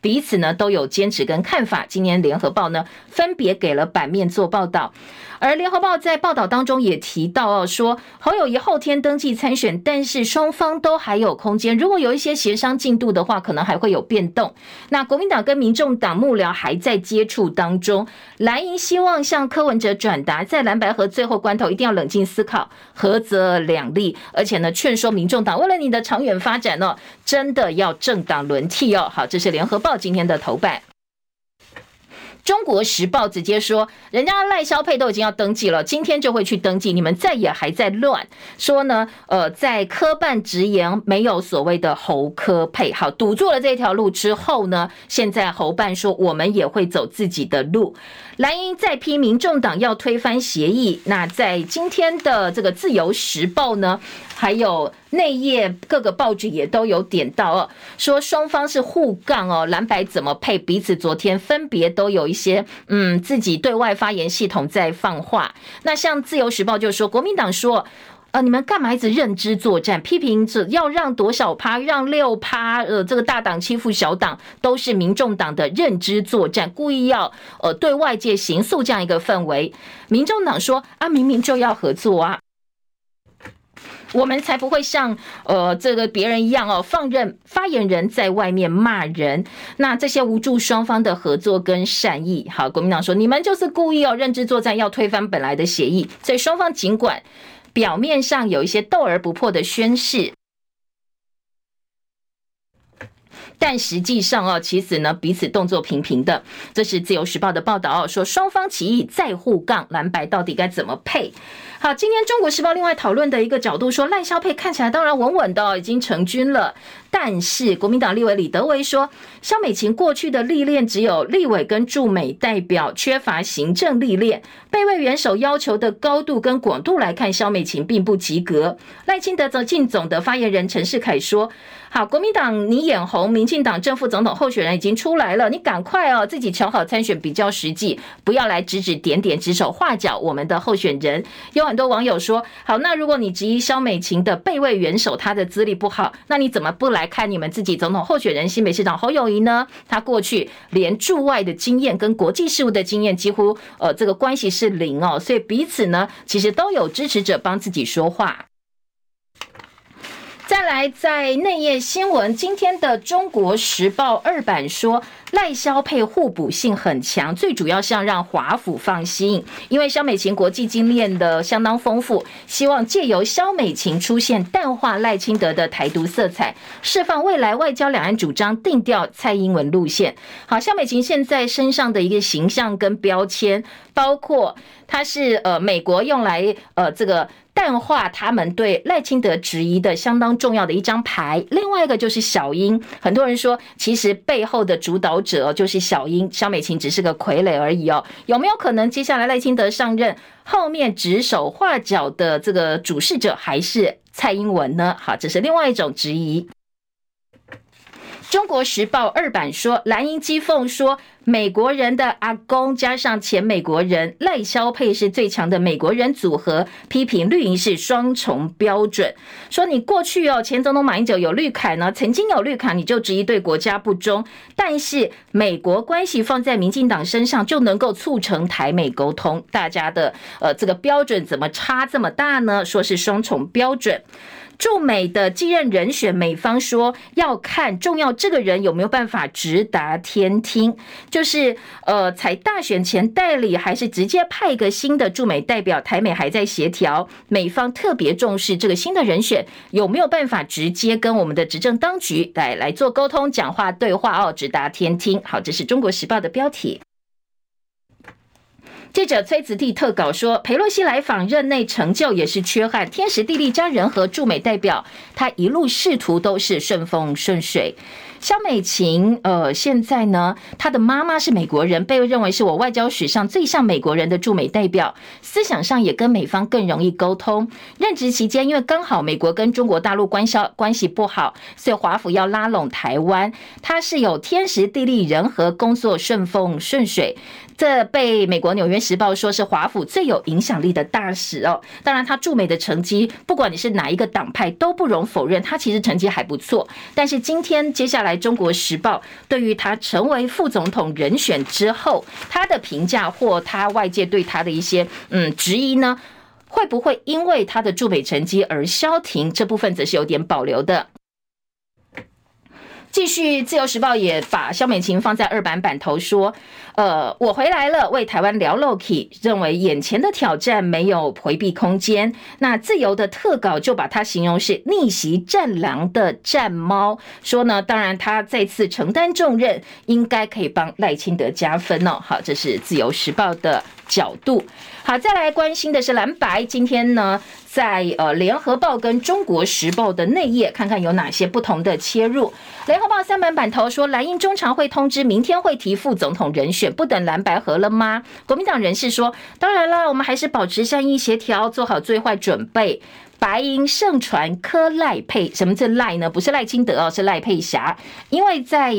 彼此呢都。有坚持跟看法，今年联合报呢分别给了版面做报道，而联合报在报道当中也提到哦，说侯友谊后天登记参选，但是双方都还有空间，如果有一些协商进度的话，可能还会有变动。那国民党跟民众党幕僚还在接触当中，蓝营希望向柯文哲转达，在蓝白河最后关头一定要冷静思考，合则两利，而且呢劝说民众党为了你的长远发展呢，真的要政党轮替哦。好，这是联合报今天的头版。中国时报直接说，人家赖肖佩都已经要登记了，今天就会去登记，你们再也还在乱说呢？呃，在科办直言没有所谓的侯科配，好，堵住了这条路之后呢，现在侯办说我们也会走自己的路。蓝营再批民众党要推翻协议，那在今天的这个自由时报呢，还有内页各个报纸也都有点到哦，说双方是互杠哦，蓝白怎么配？彼此昨天分别都有一些嗯自己对外发言系统在放话。那像自由时报就说，国民党说。呃，你们干嘛一直认知作战？批评只要让多少趴，让六趴，呃，这个大党欺负小党，都是民众党的认知作战，故意要呃对外界形塑这样一个氛围。民众党说啊，明明就要合作啊，我们才不会像呃这个别人一样哦，放任发言人在外面骂人。那这些无助双方的合作跟善意，好，国民党说你们就是故意哦认知作战，要推翻本来的协议。所以双方尽管。表面上有一些斗而不破的宣誓，但实际上哦，其实呢，彼此动作平平的。这是自由时报的报道哦，说双方起义再互杠，蓝白到底该怎么配？好，今天中国时报另外讨论的一个角度说，赖萧配看起来当然稳稳的哦，已经成军了。但是国民党立委李德维说，萧美琴过去的历练只有立委跟驻美代表，缺乏行政历练。备位元首要求的高度跟广度来看，萧美琴并不及格。赖清德则进总的发言人陈世凯说。好，国民党你眼红，民进党正副总统候选人已经出来了，你赶快哦，自己瞧好参选比较实际，不要来指指点点、指手画脚。我们的候选人有很多网友说，好，那如果你质疑萧美琴的备位元首他的资历不好，那你怎么不来来看你们自己总统候选人新北市长侯友谊呢？他过去连驻外的经验跟国际事务的经验几乎呃这个关系是零哦，所以彼此呢其实都有支持者帮自己说话。再来，在内页新闻，今天的《中国时报》二版说，赖萧配互补性很强，最主要是要让华府放心，因为萧美琴国际经验的相当丰富，希望借由萧美琴出现淡化赖清德的台独色彩，释放未来外交两岸主张，定调蔡英文路线。好，萧美琴现在身上的一个形象跟标签，包括她是呃美国用来呃这个。淡化他们对赖清德质疑的相当重要的一张牌。另外一个就是小英，很多人说其实背后的主导者就是小英，萧美琴只是个傀儡而已哦。有没有可能接下来赖清德上任后面指手画脚的这个主事者还是蔡英文呢？好，这是另外一种质疑。中国时报二版说，蓝营讥讽说，美国人的阿公加上前美国人赖萧配是最强的美国人组合，批评绿营是双重标准，说你过去哦，前总统马英九有绿卡呢，曾经有绿卡，你就质疑对国家不忠，但是美国关系放在民进党身上就能够促成台美沟通，大家的呃这个标准怎么差这么大呢？说是双重标准。驻美的继任人选，美方说要看重要这个人有没有办法直达天听，就是呃，采大选前代理，还是直接派一个新的驻美代表？台美还在协调，美方特别重视这个新的人选有没有办法直接跟我们的执政当局来来做沟通、讲话、对话哦，直达天听。好，这是中国时报的标题。记者崔子弟特稿说，裴洛西来访任内成就也是缺憾，天时地利加人和，驻美代表他一路仕途都是顺风顺水。萧美琴，呃，现在呢，她的妈妈是美国人，被认为是我外交史上最像美国人的驻美代表，思想上也跟美方更容易沟通。任职期间，因为刚好美国跟中国大陆关系关系不好，所以华府要拉拢台湾，他是有天时地利人和，工作顺风顺水。这被美国《纽约时报》说是华府最有影响力的大使哦。当然，他驻美的成绩，不管你是哪一个党派，都不容否认，他其实成绩还不错。但是今天接下来，《中国时报》对于他成为副总统人选之后，他的评价或他外界对他的一些嗯质疑呢，会不会因为他的驻美成绩而消停？这部分则是有点保留的。继续，《自由时报》也把萧美琴放在二版版头说：“呃，我回来了，为台湾聊 Loki，认为眼前的挑战没有回避空间。那自由的特稿就把它形容是逆袭战狼的战猫，说呢，当然他再次承担重任，应该可以帮赖清德加分哦。好，这是《自由时报》的角度。好，再来关心的是蓝白，今天呢，在呃联合报跟中国时报的内页，看看有哪些不同的切入。联合报三版版头说，蓝印中常会通知明天会提副总统人选，不等蓝白合了吗？国民党人士说，当然了，我们还是保持善意协调，做好最坏准备。白银盛传柯赖佩，什么是赖呢？不是赖清德哦，是赖佩霞。因为在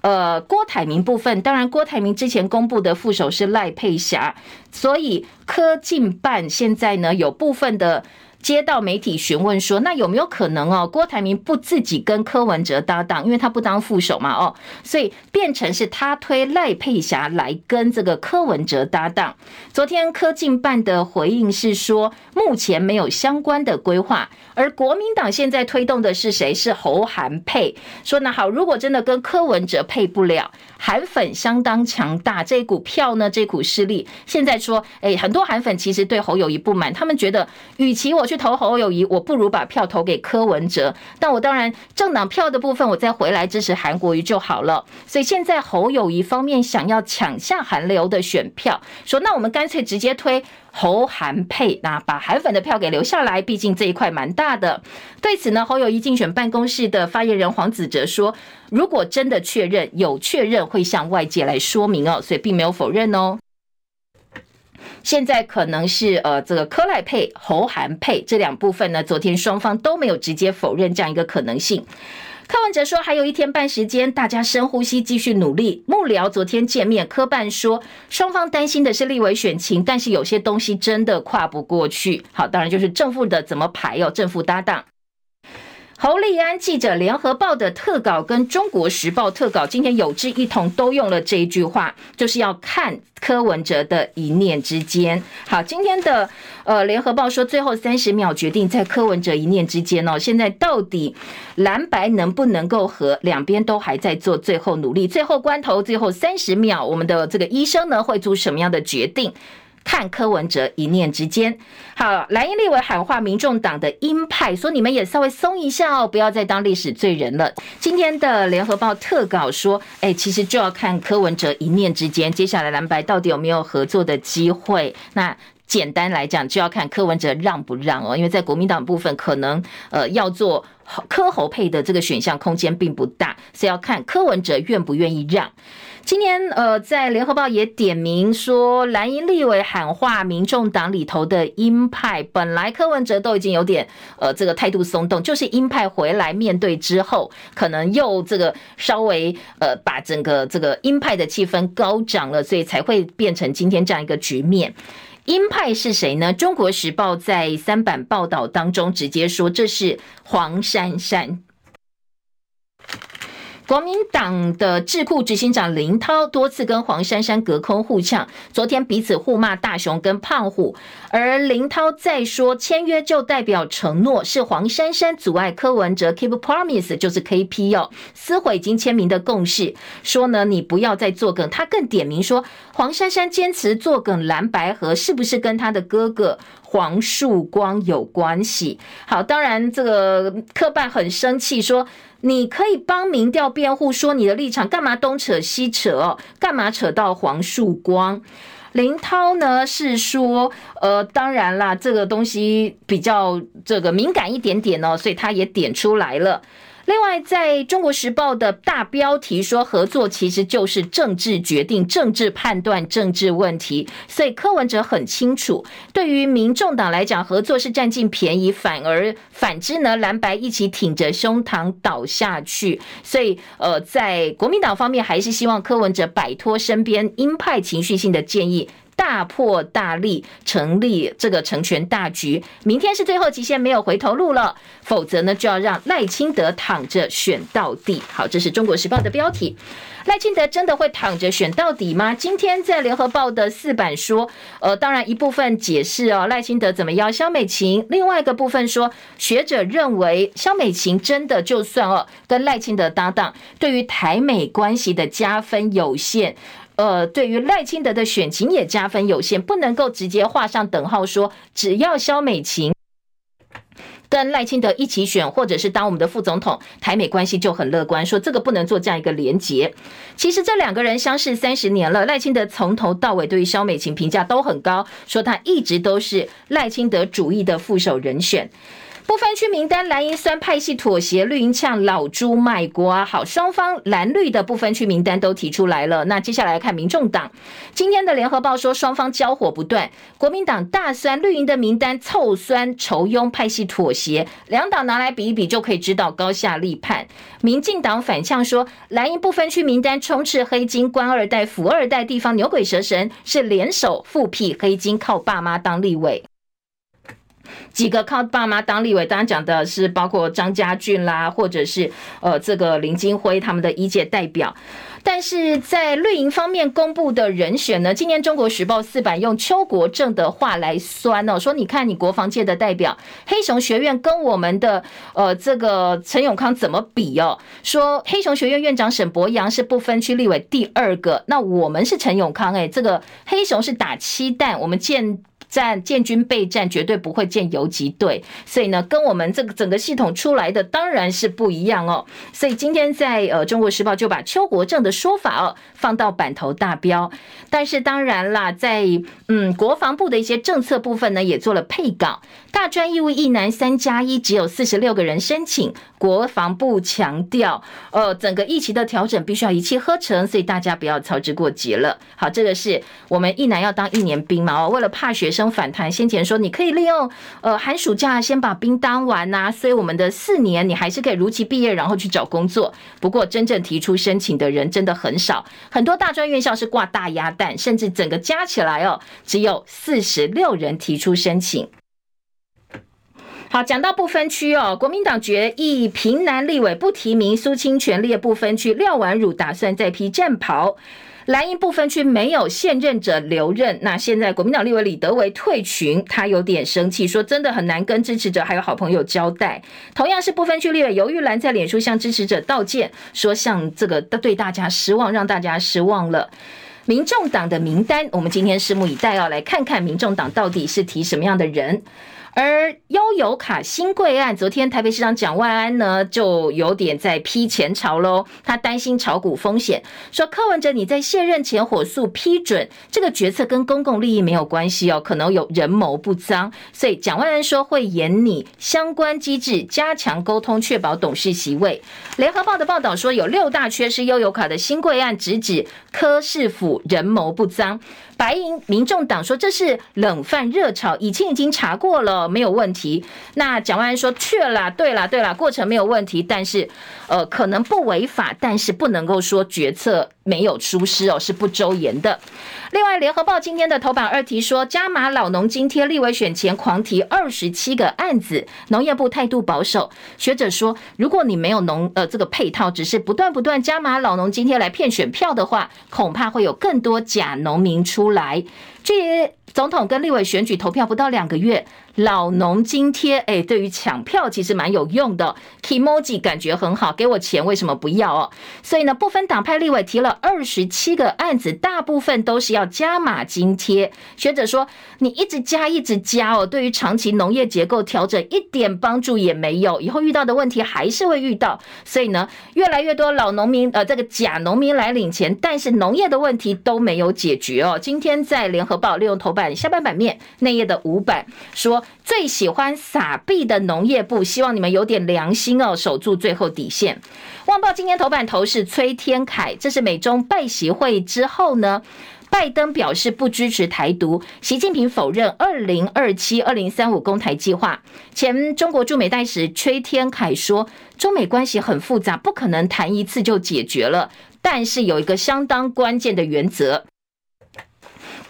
呃郭台铭部分，当然郭台铭之前公布的副手是赖佩霞，所以柯进办现在呢有部分的。接到媒体询问说，那有没有可能哦？郭台铭不自己跟柯文哲搭档，因为他不当副手嘛，哦，所以变成是他推赖佩霞来跟这个柯文哲搭档。昨天柯进办的回应是说，目前没有相关的规划。而国民党现在推动的是谁？是侯韩配。说那好，如果真的跟柯文哲配不了，韩粉相当强大，这股票呢，这股势力，现在说，哎，很多韩粉其实对侯友谊不满，他们觉得，与其我去投侯友谊，我不如把票投给柯文哲。但我当然政党票的部分，我再回来支持韩国瑜就好了。所以现在侯友谊方面想要抢下韩流的选票，说那我们干脆直接推。侯韩配，那把韩粉的票给留下来，毕竟这一块蛮大的。对此呢，侯友谊竞选办公室的发言人黄子哲说：“如果真的确认，有确认会向外界来说明哦，所以并没有否认哦。现在可能是呃，这个柯赖配、侯韩配这两部分呢，昨天双方都没有直接否认这样一个可能性。”柯文哲说：“还有一天半时间，大家深呼吸，继续努力。”幕僚昨天见面，柯办说双方担心的是立委选情，但是有些东西真的跨不过去。好，当然就是正副的怎么排哦，正副搭档。侯立安记者，联合报的特稿跟中国时报特稿，今天有志一同都用了这一句话，就是要看柯文哲的一念之间。好，今天的呃联合报说，最后三十秒决定在柯文哲一念之间哦。现在到底蓝白能不能够和，两边都还在做最后努力，最后关头，最后三十秒，我们的这个医生呢会做什么样的决定？看柯文哲一念之间，好，蓝营立委喊话民众党的鹰派，说你们也稍微松一下哦，不要再当历史罪人了。今天的联合报特稿说，哎，其实就要看柯文哲一念之间，接下来蓝白到底有没有合作的机会？那简单来讲，就要看柯文哲让不让哦，因为在国民党部分，可能呃要做柯侯配的这个选项空间并不大，所以要看柯文哲愿不愿意让。今天，呃，在联合报也点名说，蓝营立委喊话，民众党里头的鹰派，本来柯文哲都已经有点，呃，这个态度松动，就是鹰派回来面对之后，可能又这个稍微，呃，把整个这个鹰派的气氛高涨了，所以才会变成今天这样一个局面。鹰派是谁呢？中国时报在三版报道当中直接说，这是黄珊珊。国民党的智库执行长林涛多次跟黄珊珊隔空互呛，昨天彼此互骂大雄跟胖虎，而林涛再说签约就代表承诺，是黄珊珊阻碍柯文哲 keep promise 就是 KP 哦，撕毁已经签名的共识，说呢你不要再作梗，他更点名说黄珊珊坚持作梗蓝白合，是不是跟他的哥哥？黄树光有关系。好，当然这个柯办很生气，说你可以帮民调辩护，说你的立场干嘛东扯西扯哦，干嘛扯到黄树光？林涛呢是说，呃，当然啦，这个东西比较这个敏感一点点哦，所以他也点出来了。另外，在中国时报的大标题说，合作其实就是政治决定、政治判断、政治问题。所以柯文哲很清楚，对于民众党来讲，合作是占尽便宜，反而反之呢，蓝白一起挺着胸膛倒下去。所以，呃，在国民党方面，还是希望柯文哲摆脱身边鹰派情绪性的建议。大破大立，成立这个成全大局。明天是最后期限，没有回头路了，否则呢就要让赖清德躺着选到底。好，这是中国时报的标题。赖清德真的会躺着选到底吗？今天在联合报的四版说，呃，当然一部分解释哦，赖清德怎么邀萧美琴；另外一个部分说，学者认为萧美琴真的就算哦跟赖清德搭档，对于台美关系的加分有限。呃，对于赖清德的选情也加分有限，不能够直接画上等号，说只要萧美琴跟赖清德一起选，或者是当我们的副总统，台美关系就很乐观。说这个不能做这样一个连结。其实这两个人相识三十年了，赖清德从头到尾对于萧美琴评价都很高，说他一直都是赖清德主义的副手人选。不分区名单，蓝营酸派系妥协，绿营呛老朱卖瓜。好，双方蓝绿的不分区名单都提出来了。那接下来看民众党，今天的联合报说双方交火不断，国民党大酸绿营的名单凑酸酬庸派系妥协，两党拿来比一比就可以知道高下立判。民进党反呛说蓝营不分区名单充斥黑金、官二代、富二代、地方牛鬼蛇神，是联手复辟黑金，靠爸妈当立委。几个靠爸妈当立委，当然讲的是包括张家俊啦，或者是呃这个林金辉他们的一届代表。但是在绿营方面公布的人选呢，今年中国时报四版用邱国正的话来酸哦，说你看你国防界的代表黑熊学院跟我们的呃这个陈永康怎么比哦？说黑熊学院院长沈伯洋是不分区立委第二个，那我们是陈永康哎，这个黑熊是打七弹，我们见。战建军备战绝对不会建游击队，所以呢，跟我们这个整个系统出来的当然是不一样哦。所以今天在呃《中国时报》就把邱国正的说法哦放到版头大标，但是当然啦，在嗯国防部的一些政策部分呢，也做了配稿。大专义务役男三加一只有四十六个人申请，国防部强调，呃，整个役期的调整必须要一气呵成，所以大家不要操之过急了。好，这个是我们役男要当一年兵嘛，哦，为了怕学生反弹，先前说你可以利用呃寒暑假先把兵当完呐，所以我们的四年你还是可以如期毕业，然后去找工作。不过真正提出申请的人真的很少，很多大专院校是挂大鸭蛋，甚至整个加起来哦，只有四十六人提出申请。好，讲到不分区哦，国民党决议平南立委不提名苏清泉列不分区，廖婉汝打算再披战袍。蓝营部分区没有现任者留任，那现在国民党立委李德维退群，他有点生气，说真的很难跟支持者还有好朋友交代。同样是部分区立委游玉兰在脸书向支持者道歉，说向这个对大家失望，让大家失望了。民众党的名单，我们今天拭目以待，要来看看民众党到底是提什么样的人。而悠游卡新贵案，昨天台北市长蒋万安呢就有点在批前朝喽，他担心炒股风险，说柯文哲你在卸任前火速批准这个决策跟公共利益没有关系哦，可能有人谋不臧，所以蒋万安说会严拟相关机制，加强沟通，确保董事席位。联合报的报道说有六大缺失悠游卡的新贵案，直指柯市府人谋不臧。白银民众党说这是冷饭热炒，以前已经查过了，没有问题。那蒋万安说确了，对了，对了，过程没有问题，但是呃可能不违法，但是不能够说决策没有出师哦，是不周延的。另外，联合报今天的头版二题说，加码老农津贴，立委选前狂提二十七个案子，农业部态度保守。学者说，如果你没有农呃这个配套，只是不断不断加码老农津贴来骗选票的话，恐怕会有更多假农民出来。这也总统跟立委选举投票不到两个月。老农津贴，哎，对于抢票其实蛮有用的，Kimoji 感觉很好，给我钱为什么不要哦？所以呢，不分党派立委提了二十七个案子，大部分都是要加码津贴。学者说，你一直加一直加哦，对于长期农业结构调整一点帮助也没有，以后遇到的问题还是会遇到。所以呢，越来越多老农民呃，这个假农民来领钱，但是农业的问题都没有解决哦。今天在联合报利用头版下半版面内页的五版说。最喜欢撒币的农业部，希望你们有点良心哦，守住最后底线。旺报今天头版头是崔天凯，这是美中拜习会之后呢，拜登表示不支持台独，习近平否认二零二七、二零三五攻台计划。前中国驻美大使崔天凯说，中美关系很复杂，不可能谈一次就解决了，但是有一个相当关键的原则。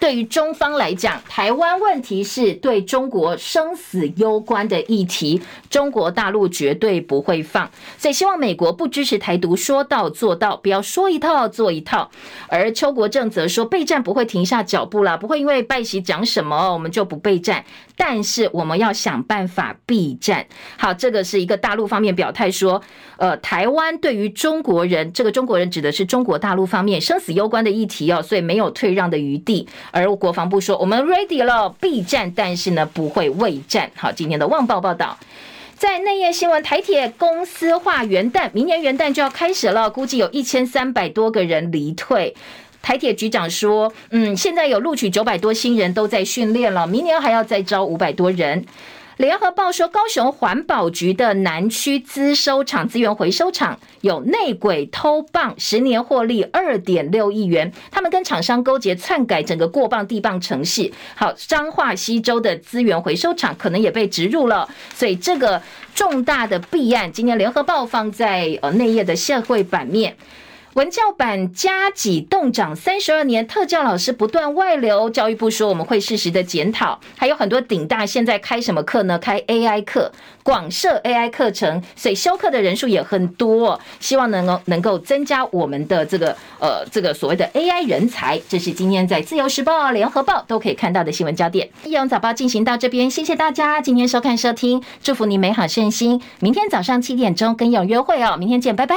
对于中方来讲，台湾问题是对中国生死攸关的议题，中国大陆绝对不会放，所以希望美国不支持台独，说到做到，不要说一套做一套。而邱国正则说，备战不会停下脚步了，不会因为拜习讲什么我们就不备战，但是我们要想办法避战。好，这个是一个大陆方面表态说，呃，台湾对于中国人，这个中国人指的是中国大陆方面生死攸关的议题哦，所以没有退让的余地。而国防部说，我们 ready 了，必战，但是呢，不会畏战。好，今天的《旺报》报道，在内页新闻，台铁公司化元旦，明年元旦就要开始了，估计有一千三百多个人离退。台铁局长说，嗯，现在有录取九百多新人都在训练了，明年还要再招五百多人。联合报说，高雄环保局的南区资收厂资源回收厂有内鬼偷棒，十年获利二点六亿元。他们跟厂商勾结篡改整个过磅地磅程序。好，彰化西州的资源回收厂可能也被植入了，所以这个重大的弊案，今天联合报放在呃内页的社会版面。文教版加给冻涨三十二年，特教老师不断外流。教育部说我们会适时的检讨，还有很多顶大现在开什么课呢？开 AI 课，广设 AI 课程，所以修课的人数也很多。希望能够能够增加我们的这个呃这个所谓的 AI 人才。这是今天在自由时报、联合报都可以看到的新闻焦点。义勇早报进行到这边，谢谢大家今天收看收听，祝福你美好顺心。明天早上七点钟跟勇约会哦，明天见，拜拜。